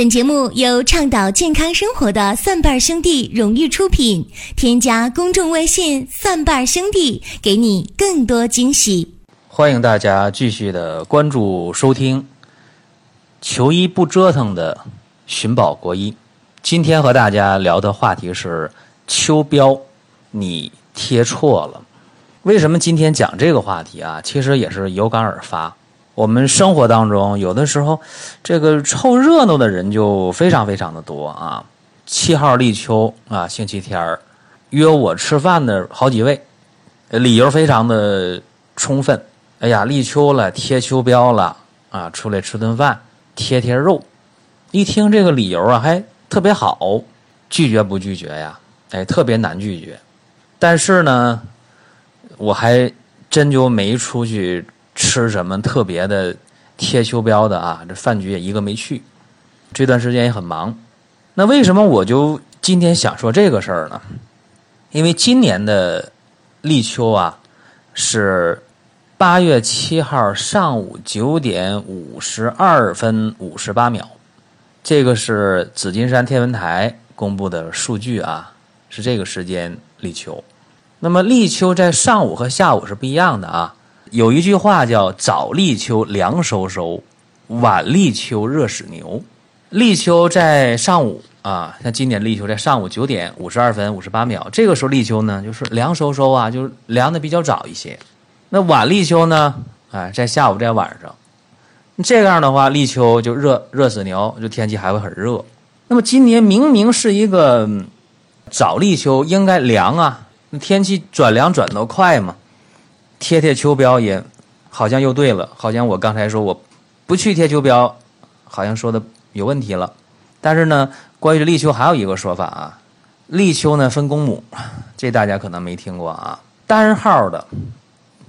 本节目由倡导健康生活的蒜瓣兄弟荣誉出品。添加公众微信“蒜瓣兄弟”，给你更多惊喜。欢迎大家继续的关注收听。求医不折腾的寻宝国医，今天和大家聊的话题是秋膘，你贴错了。为什么今天讲这个话题啊？其实也是有感而发。我们生活当中，有的时候，这个凑热闹的人就非常非常的多啊。七号立秋啊，星期天儿，约我吃饭的好几位，理由非常的充分。哎呀，立秋了，贴秋膘了啊，出来吃顿饭，贴贴肉。一听这个理由啊，还特别好，拒绝不拒绝呀？哎，特别难拒绝。但是呢，我还真就没出去。吃什么特别的贴秋膘的啊？这饭局也一个没去，这段时间也很忙。那为什么我就今天想说这个事儿呢？因为今年的立秋啊是八月七号上午九点五十二分五十八秒，这个是紫金山天文台公布的数据啊，是这个时间立秋。那么立秋在上午和下午是不一样的啊。有一句话叫“早立秋凉飕飕，晚立秋热死牛”。立秋在上午啊，像今年立秋在上午九点五十二分五十八秒，这个时候立秋呢，就是凉飕飕啊，就是凉的比较早一些。那晚立秋呢，哎，在下午在晚上，这样的话立秋就热热死牛，就天气还会很热。那么今年明明是一个早立秋，应该凉啊，那天气转凉转得快嘛。贴贴秋膘也，好像又对了。好像我刚才说我不去贴秋膘，好像说的有问题了。但是呢，关于立秋还有一个说法啊，立秋呢分公母，这大家可能没听过啊。单号的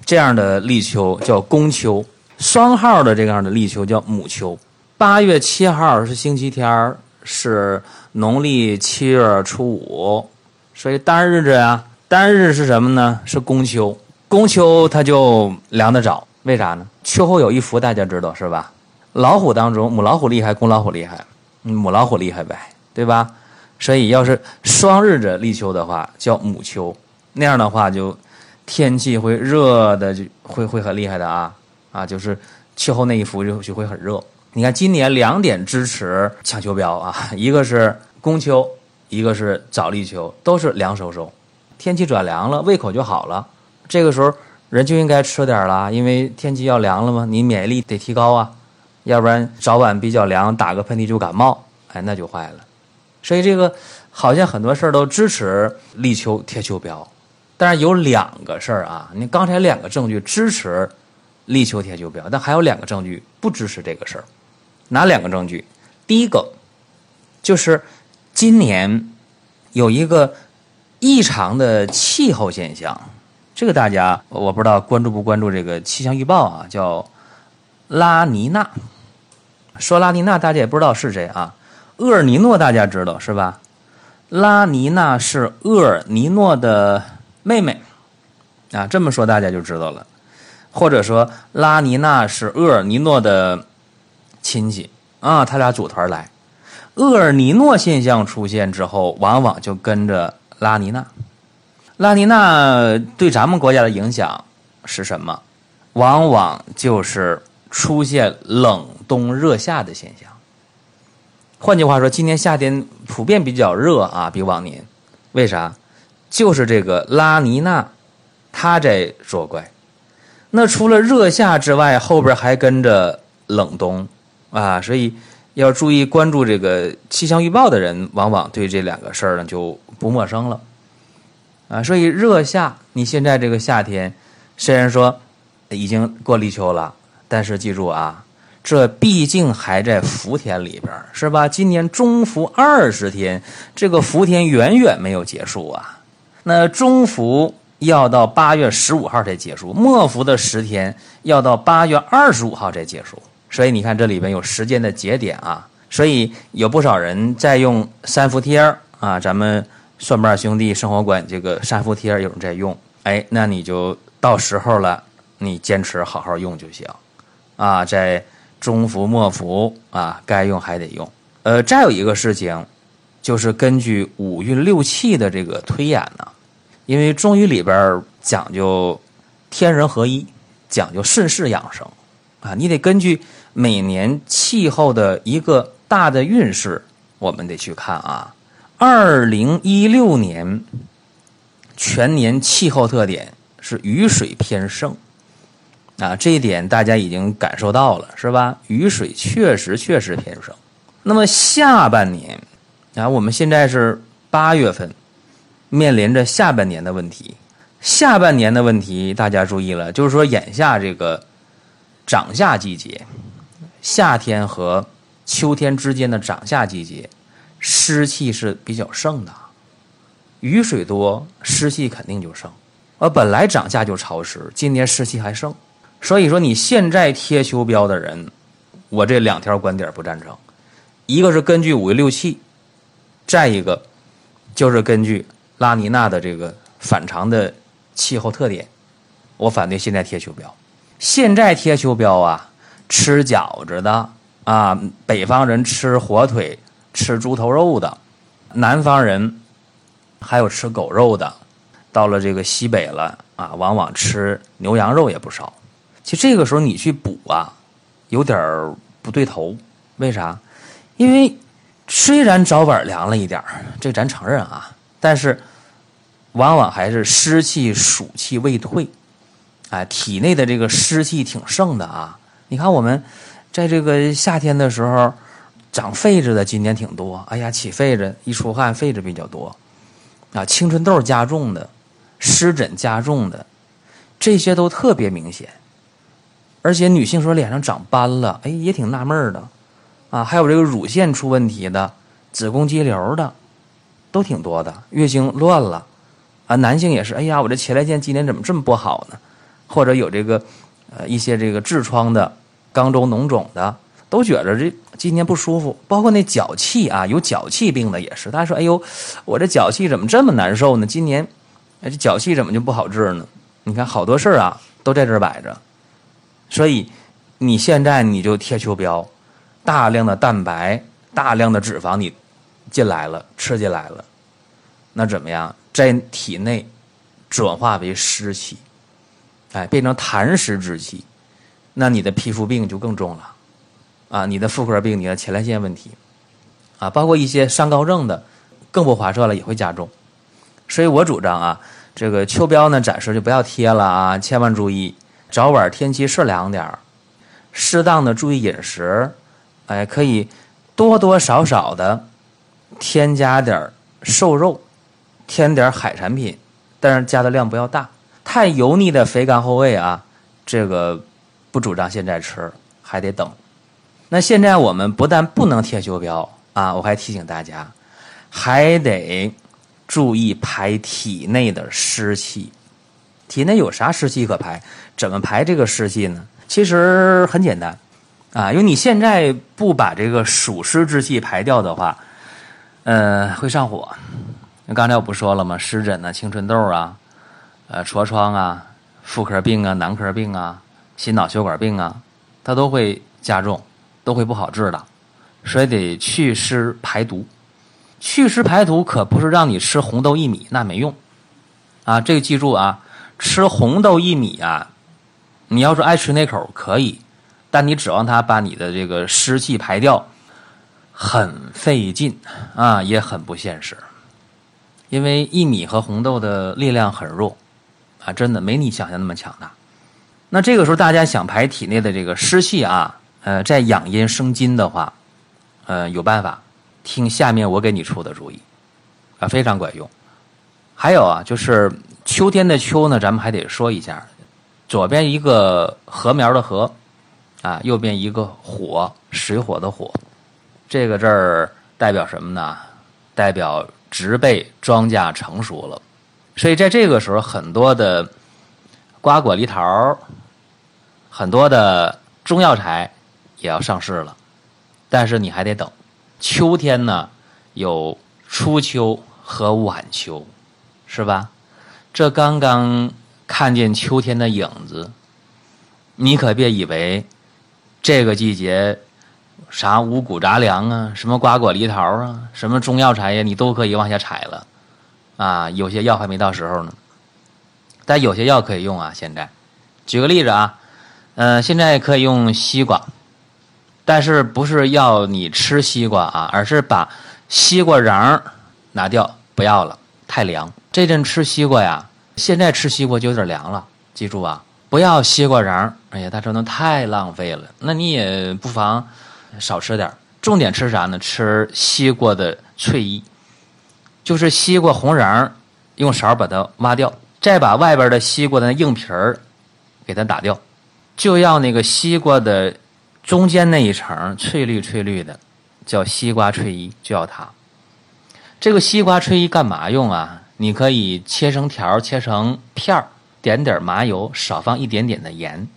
这样的立秋叫公秋，双号的这样的立秋叫母秋。八月七号是星期天儿是农历七月初五，所以单日子啊，单日是什么呢？是公秋。公秋它就凉得早，为啥呢？秋后有一伏，大家知道是吧？老虎当中，母老虎厉害，公老虎厉害，母老虎厉害呗，对吧？所以要是双日子立秋的话，叫母秋，那样的话就天气会热的，就会会很厉害的啊啊！就是气候那一伏就就会很热。你看今年两点支持抢秋膘啊，一个是公秋，一个是早立秋，都是凉飕飕，天气转凉了，胃口就好了。这个时候人就应该吃点了，因为天气要凉了嘛，你免疫力得提高啊，要不然早晚比较凉，打个喷嚏就感冒，哎，那就坏了。所以这个好像很多事儿都支持立秋贴秋膘，但是有两个事儿啊，你刚才两个证据支持立秋贴秋膘，但还有两个证据不支持这个事儿。哪两个证据？第一个就是今年有一个异常的气候现象。这个大家我不知道关注不关注这个气象预报啊？叫拉尼娜。说拉尼娜，大家也不知道是谁啊？厄尔尼诺大家知道是吧？拉尼娜是厄尔尼诺的妹妹啊，这么说大家就知道了。或者说拉尼娜是厄尔尼诺的亲戚啊，他俩组团来。厄尔尼诺现象出现之后，往往就跟着拉尼娜。拉尼娜对咱们国家的影响是什么？往往就是出现冷冬热夏的现象。换句话说，今年夏天普遍比较热啊，比往年。为啥？就是这个拉尼娜，它在作怪。那除了热夏之外，后边还跟着冷冬啊，所以要注意关注这个气象预报的人，往往对这两个事儿呢就不陌生了。啊，所以热夏，你现在这个夏天，虽然说已经过立秋了，但是记住啊，这毕竟还在伏天里边，是吧？今年中伏二十天，这个伏天远远没有结束啊。那中伏要到八月十五号才结束，末伏的十天要到八月二十五号才结束。所以你看这里边有时间的节点啊，所以有不少人在用三伏贴啊，咱们。蒜瓣兄弟生活馆这个三伏贴有人在用，哎，那你就到时候了，你坚持好好用就行，啊，在中伏末伏啊，该用还得用，呃，再有一个事情，就是根据五运六气的这个推演呢，因为中医里边讲究天人合一，讲究顺势养生啊，你得根据每年气候的一个大的运势，我们得去看啊。二零一六年全年气候特点是雨水偏盛。啊，这一点大家已经感受到了，是吧？雨水确实确实偏盛。那么下半年啊，我们现在是八月份，面临着下半年的问题。下半年的问题，大家注意了，就是说眼下这个长夏季节，夏天和秋天之间的长夏季节，湿气是比较盛的，雨水多，湿气肯定就盛。而本来涨价就潮湿，今年湿气还盛。所以说，你现在贴秋膘的人，我这两条观点不赞成。一个是根据五运六气，再一个就是根据拉尼娜的这个反常的气候特点，我反对现在贴秋膘。现在贴秋膘啊，吃饺子的啊，北方人吃火腿、吃猪头肉的，南方人还有吃狗肉的，到了这个西北了啊，往往吃牛羊肉也不少。其实这个时候你去补啊，有点不对头。为啥？因为虽然早晚凉了一点这咱承认啊，但是往往还是湿气、暑气未退，哎，体内的这个湿气挺盛的啊。你看我们在这个夏天的时候长痱子的今年挺多，哎呀，起痱子一出汗痱子比较多啊，青春痘加重的、湿疹加重的，这些都特别明显。而且女性说脸上长斑了，哎，也挺纳闷的，啊，还有这个乳腺出问题的、子宫肌瘤的，都挺多的。月经乱了，啊，男性也是，哎呀，我这前列腺今年怎么这么不好呢？或者有这个呃一些这个痔疮的、肛周脓肿的，都觉着这今年不舒服。包括那脚气啊，有脚气病的也是，他说，哎呦，我这脚气怎么这么难受呢？今年，这脚气怎么就不好治呢？你看好多事儿啊，都在这儿摆着。所以，你现在你就贴秋膘，大量的蛋白、大量的脂肪你进来了，吃进来了，那怎么样？在体内转化为湿气，哎，变成痰湿之气，那你的皮肤病就更重了，啊，你的妇科病、你的前列腺问题，啊，包括一些三高症的，更不划算了，也会加重。所以我主张啊，这个秋膘呢，暂时就不要贴了啊，千万注意。早晚天气是凉点儿，适当的注意饮食，哎，可以多多少少的添加点瘦肉，添点海产品，但是加的量不要大。太油腻的肥甘厚味啊，这个不主张现在吃，还得等。那现在我们不但不能贴秋膘啊，我还提醒大家，还得注意排体内的湿气。体内有啥湿气可排？怎么排这个湿气呢？其实很简单，啊，因为你现在不把这个暑湿之气排掉的话，呃，会上火。刚才我不说了吗？湿疹啊、青春痘啊、呃、痤疮啊、妇科病啊、男科病啊、心脑血管病啊，它都会加重，都会不好治的。所以得祛湿排毒。祛湿排毒可不是让你吃红豆薏米，那没用。啊，这个记住啊。吃红豆薏米啊，你要是爱吃那口可以，但你指望它把你的这个湿气排掉，很费劲啊，也很不现实。因为薏米和红豆的力量很弱啊，真的没你想象那么强大。那这个时候大家想排体内的这个湿气啊，呃，在养阴生津的话，呃，有办法，听下面我给你出的主意啊，非常管用。还有啊，就是秋天的秋呢，咱们还得说一下，左边一个禾苗的禾，啊，右边一个火，水火的火，这个字儿代表什么呢？代表植被庄稼成熟了，所以在这个时候，很多的瓜果梨桃，很多的中药材也要上市了，但是你还得等。秋天呢，有初秋和晚秋。是吧？这刚刚看见秋天的影子，你可别以为这个季节啥五谷杂粮啊，什么瓜果梨桃啊，什么中药材呀，你都可以往下采了，啊，有些药还没到时候呢，但有些药可以用啊。现在，举个例子啊，呃，现在可以用西瓜，但是不是要你吃西瓜啊，而是把西瓜瓤拿掉，不要了，太凉。这阵吃西瓜呀，现在吃西瓜就有点凉了，记住啊。不要西瓜瓤哎呀，他说那太浪费了。那你也不妨少吃点重点吃啥呢？吃西瓜的脆衣，就是西瓜红瓤用勺把它挖掉，再把外边的西瓜的硬皮儿给它打掉，就要那个西瓜的中间那一层翠绿翠绿的，叫西瓜翠衣，就要它。这个西瓜翠衣干嘛用啊？你可以切成条，切成片儿。点点麻油，少放一点点的盐，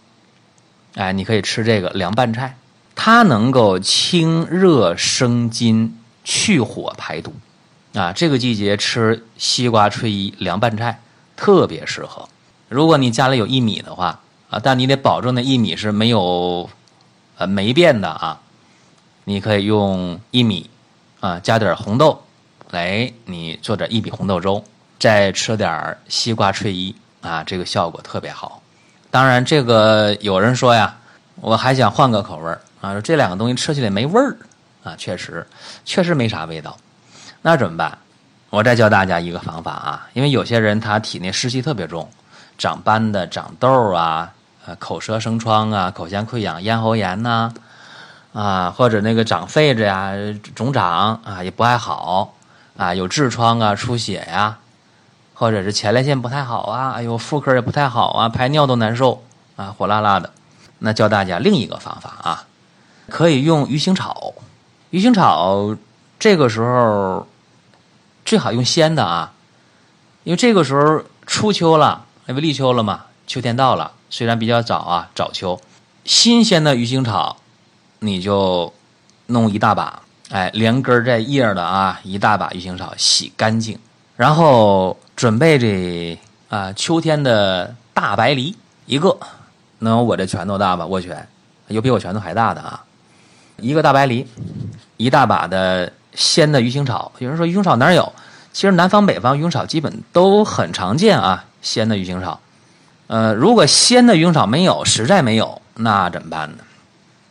哎，你可以吃这个凉拌菜，它能够清热生津、去火排毒，啊，这个季节吃西瓜翠衣凉拌菜特别适合。如果你家里有薏米的话，啊，但你得保证那薏米是没有呃霉变的啊，你可以用薏米啊加点红豆来，你做点薏米红豆粥，再吃点西瓜脆衣。啊，这个效果特别好。当然，这个有人说呀，我还想换个口味啊，说这两个东西吃起来没味儿啊，确实，确实没啥味道。那怎么办？我再教大家一个方法啊，因为有些人他体内湿气特别重，长斑的、长痘啊，啊，口舌生疮啊，口腔溃疡、咽喉炎呐，啊，或者那个长痱子呀、肿长啊，也不爱好啊，有痔疮啊、出血呀。或者是前列腺不太好啊，哎呦，妇科也不太好啊，排尿都难受啊，火辣辣的。那教大家另一个方法啊，可以用鱼腥草。鱼腥草这个时候最好用鲜的啊，因为这个时候初秋了，因为立秋了嘛，秋天到了，虽然比较早啊，早秋，新鲜的鱼腥草你就弄一大把，哎，连根带叶的啊，一大把鱼腥草洗干净，然后。准备这啊，秋天的大白梨一个，能有我这拳头大吧？握拳有比我拳头还大的啊！一个大白梨，一大把的鲜的鱼腥草。有人说鱼腥草哪有？其实南方北方鱼腥草基本都很常见啊，鲜的鱼腥草。呃，如果鲜的鱼腥草没有，实在没有，那怎么办呢？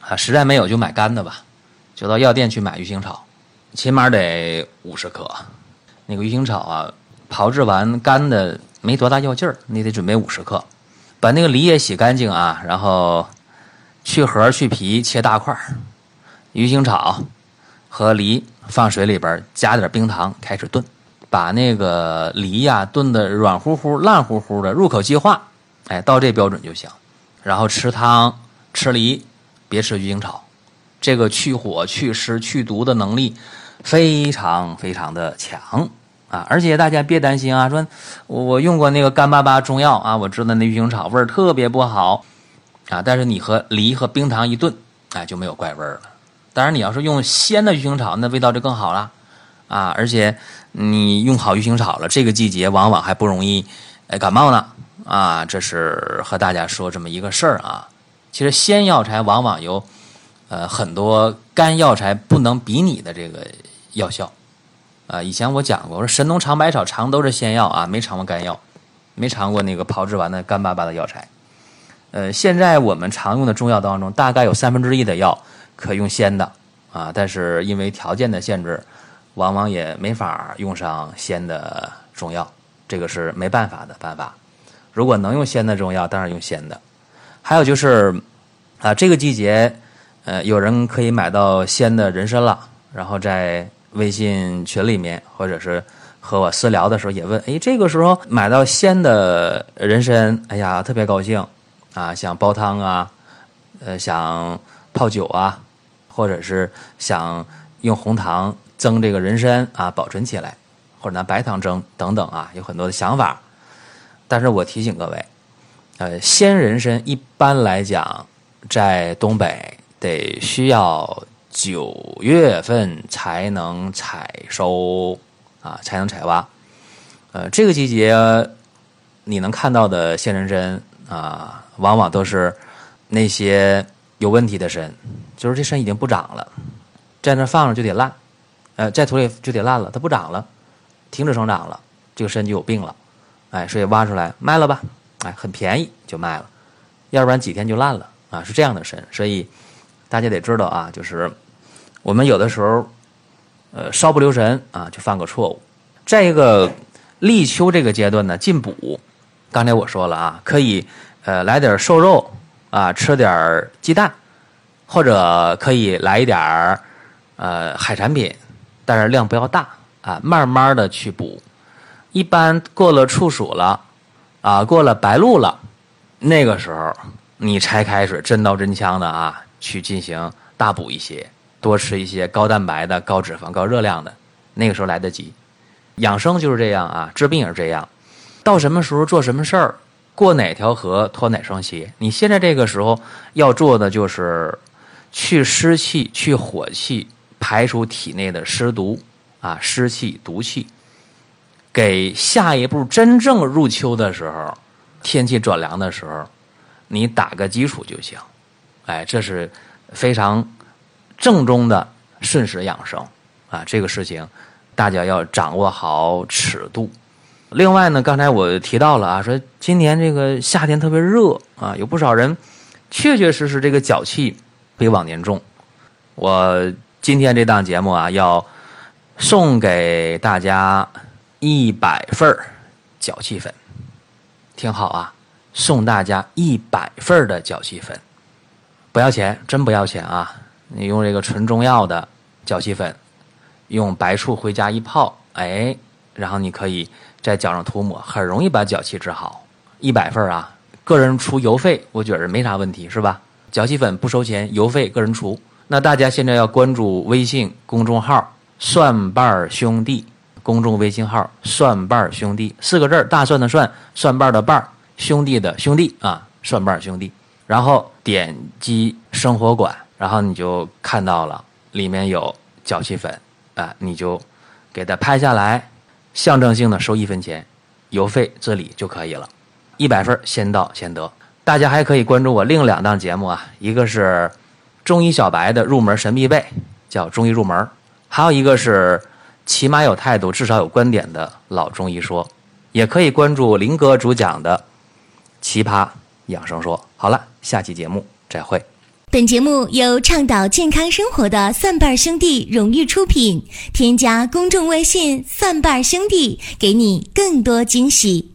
啊，实在没有就买干的吧，就到药店去买鱼腥草，起码得五十克。那个鱼腥草啊。炮制完干的没多大药劲儿，你得准备五十克，把那个梨也洗干净啊，然后去核去皮切大块儿，鱼腥草和梨放水里边加点冰糖开始炖，把那个梨呀炖的软乎乎烂乎乎的，入口即化，哎，到这标准就行。然后吃汤吃梨，别吃鱼腥草，这个去火去湿去毒的能力非常非常的强。啊，而且大家别担心啊，说我我用过那个干巴巴中药啊，我知道那鱼腥草味儿特别不好啊。但是你和梨和冰糖一炖，哎，就没有怪味儿了。当然，你要是用鲜的鱼腥草，那味道就更好了啊。而且你用好鱼腥草了，这个季节往往还不容易哎感冒呢啊。这是和大家说这么一个事儿啊。其实鲜药材往往有呃很多干药材不能比拟的这个药效。啊，以前我讲过，我说神农尝百草尝都是仙药啊，没尝过干药，没尝过那个炮制完的干巴巴的药材。呃，现在我们常用的中药当中，大概有三分之一的药可用鲜的啊，但是因为条件的限制，往往也没法用上鲜的中药，这个是没办法的办法。如果能用鲜的中药，当然用鲜的。还有就是啊，这个季节，呃，有人可以买到鲜的人参了，然后在。微信群里面，或者是和我私聊的时候，也问：哎，这个时候买到鲜的人参，哎呀，特别高兴啊！想煲汤啊，呃，想泡酒啊，或者是想用红糖蒸这个人参啊，保存起来，或者拿白糖蒸等等啊，有很多的想法。但是我提醒各位，呃，鲜人参一般来讲，在东北得需要。九月份才能采收啊，才能采挖。呃，这个季节你能看到的鲜人参啊，往往都是那些有问题的参，就是这参已经不长了，在那放着就得烂，呃，在土里就得烂了，它不长了，停止生长了，这个参就有病了，哎，所以挖出来卖了吧，哎，很便宜就卖了，要不然几天就烂了啊，是这样的参，所以大家得知道啊，就是我们有的时候，呃，稍不留神啊，就犯个错误。再一个，立秋这个阶段呢，进补，刚才我说了啊，可以呃来点瘦肉啊，吃点鸡蛋，或者可以来一点呃海产品，但是量不要大啊，慢慢的去补。一般过了处暑了啊，过了白露了，那个时候你才开始真刀真枪的啊，去进行大补一些，多吃一些高蛋白的、高脂肪、高热量的，那个时候来得及。养生就是这样啊，治病也是这样。到什么时候做什么事儿，过哪条河脱哪双鞋。你现在这个时候要做的就是去湿气、去火气，排除体内的湿毒啊、湿气、毒气，给下一步真正入秋的时候，天气转凉的时候，你打个基础就行。哎，这是非常正宗的顺时养生啊，这个事情。大家要掌握好尺度。另外呢，刚才我提到了啊，说今年这个夏天特别热啊，有不少人确确实实这个脚气比往年重。我今天这档节目啊，要送给大家一百份脚气粉，听好啊，送大家一百份的脚气粉，不要钱，真不要钱啊！你用这个纯中药的脚气粉。用白醋回家一泡，哎，然后你可以在脚上涂抹，很容易把脚气治好。一百份啊，个人出邮费，我觉着没啥问题，是吧？脚气粉不收钱，邮费个人出。那大家现在要关注微信公众号“蒜瓣兄弟”，公众微信号“蒜瓣兄弟”四个字大蒜的蒜，蒜瓣的瓣，兄弟的兄弟啊，蒜瓣兄弟。然后点击生活馆，然后你就看到了，里面有脚气粉。啊，你就给它拍下来，象征性的收一分钱，邮费自理就可以了。一百份先到先得。大家还可以关注我另两档节目啊，一个是中医小白的入门神必备，叫中医入门；还有一个是起码有态度，至少有观点的老中医说。也可以关注林哥主讲的奇葩养生说。好了，下期节目再会。本节目由倡导健康生活的蒜瓣兄弟荣誉出品。添加公众微信“蒜瓣兄弟”，给你更多惊喜。